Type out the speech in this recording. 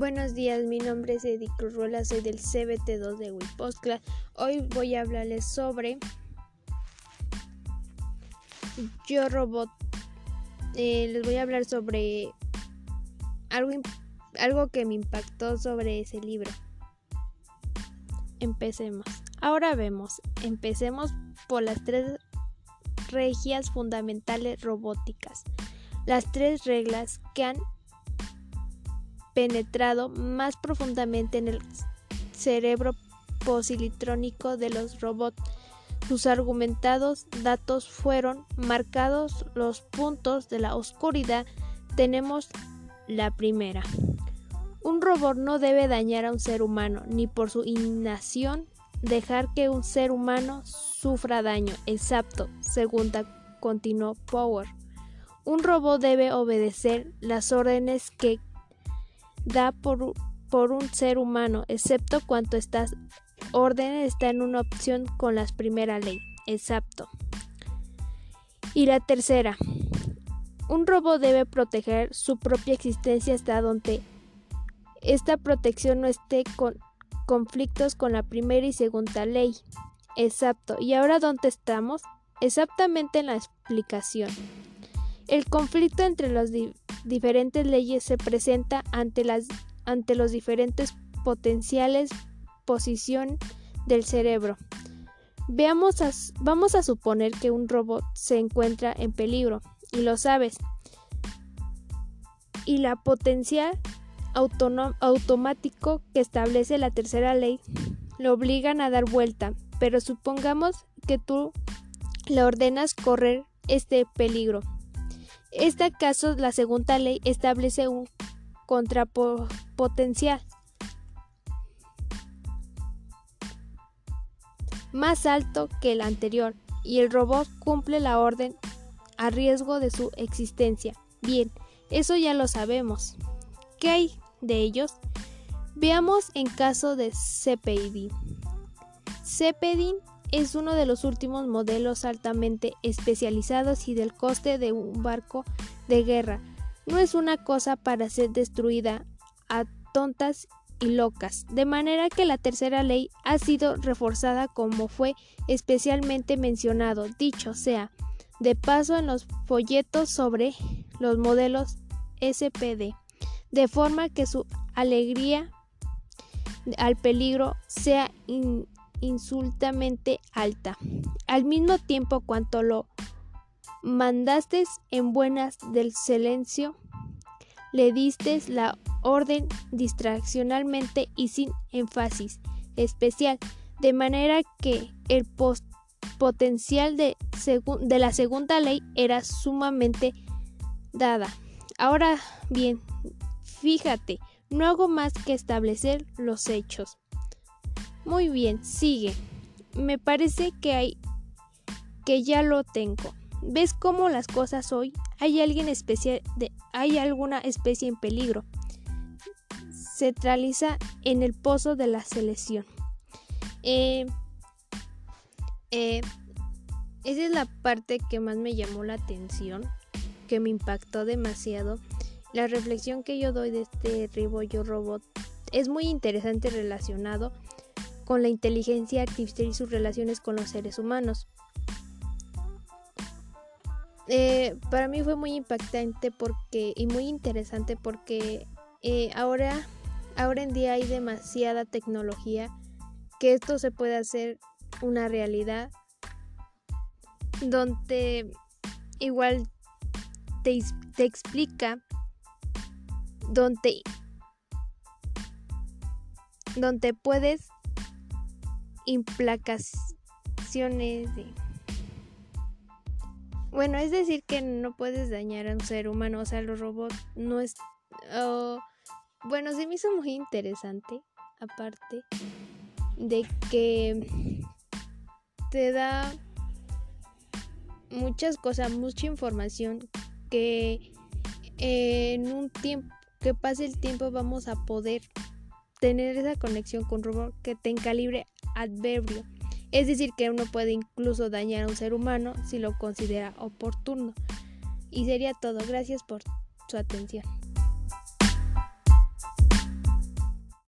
Buenos días, mi nombre es Edith Ruela, soy del CBT2 de Wipostcla. Hoy voy a hablarles sobre Yo Robot. Eh, les voy a hablar sobre algo, algo que me impactó sobre ese libro. Empecemos. Ahora vemos, empecemos por las tres regias fundamentales robóticas. Las tres reglas que han penetrado más profundamente en el cerebro posilitrónico de los robots. Sus argumentados datos fueron marcados los puntos de la oscuridad. Tenemos la primera. Un robot no debe dañar a un ser humano, ni por su inacción dejar que un ser humano sufra daño. Exacto, segunda continuó Power. Un robot debe obedecer las órdenes que da por, por un ser humano, excepto cuando estas órdenes está en una opción con la primera ley. Exacto. Y la tercera, un robot debe proteger su propia existencia hasta donde esta protección no esté con conflictos con la primera y segunda ley. Exacto. ¿Y ahora dónde estamos? Exactamente en la explicación. El conflicto entre las diferentes leyes se presenta ante, las, ante los diferentes potenciales posición del cerebro. Veamos vamos a suponer que un robot se encuentra en peligro y lo sabes. Y la potencial automático que establece la tercera ley lo obligan a dar vuelta, pero supongamos que tú le ordenas correr este peligro. Este caso, la segunda ley establece un contrapotencial más alto que el anterior y el robot cumple la orden a riesgo de su existencia. Bien, eso ya lo sabemos. ¿Qué hay de ellos? Veamos en caso de CPD. CPD es uno de los últimos modelos altamente especializados y del coste de un barco de guerra. No es una cosa para ser destruida a tontas y locas, de manera que la tercera ley ha sido reforzada como fue especialmente mencionado, dicho sea, de paso en los folletos sobre los modelos SPD, de forma que su alegría al peligro sea insultamente alta. Al mismo tiempo, cuanto lo mandaste en buenas del silencio, le diste la orden distraccionalmente y sin énfasis especial, de manera que el potencial de, de la segunda ley era sumamente dada. Ahora bien, fíjate, no hago más que establecer los hechos. Muy bien, sigue. Me parece que hay que ya lo tengo. ¿Ves cómo las cosas hoy? Hay alguien especial de, hay alguna especie en peligro. Centraliza en el pozo de la selección. Eh, eh, esa es la parte que más me llamó la atención, que me impactó demasiado. La reflexión que yo doy de este Ribollo Robot es muy interesante relacionado con la inteligencia artificial y sus relaciones con los seres humanos. Eh, para mí fue muy impactante porque y muy interesante porque eh, ahora, ahora en día hay demasiada tecnología que esto se puede hacer una realidad donde igual te, te explica donde donde puedes implacaciones de... Bueno, es decir que no puedes dañar a un ser humano, o sea, los robots no es... bueno, se me hizo muy interesante, aparte de que te da muchas cosas, mucha información que en un tiempo que pase el tiempo vamos a poder tener esa conexión con robot que tenga calibre adverbio, es decir, que uno puede incluso dañar a un ser humano si lo considera oportuno. Y sería todo. Gracias por su atención.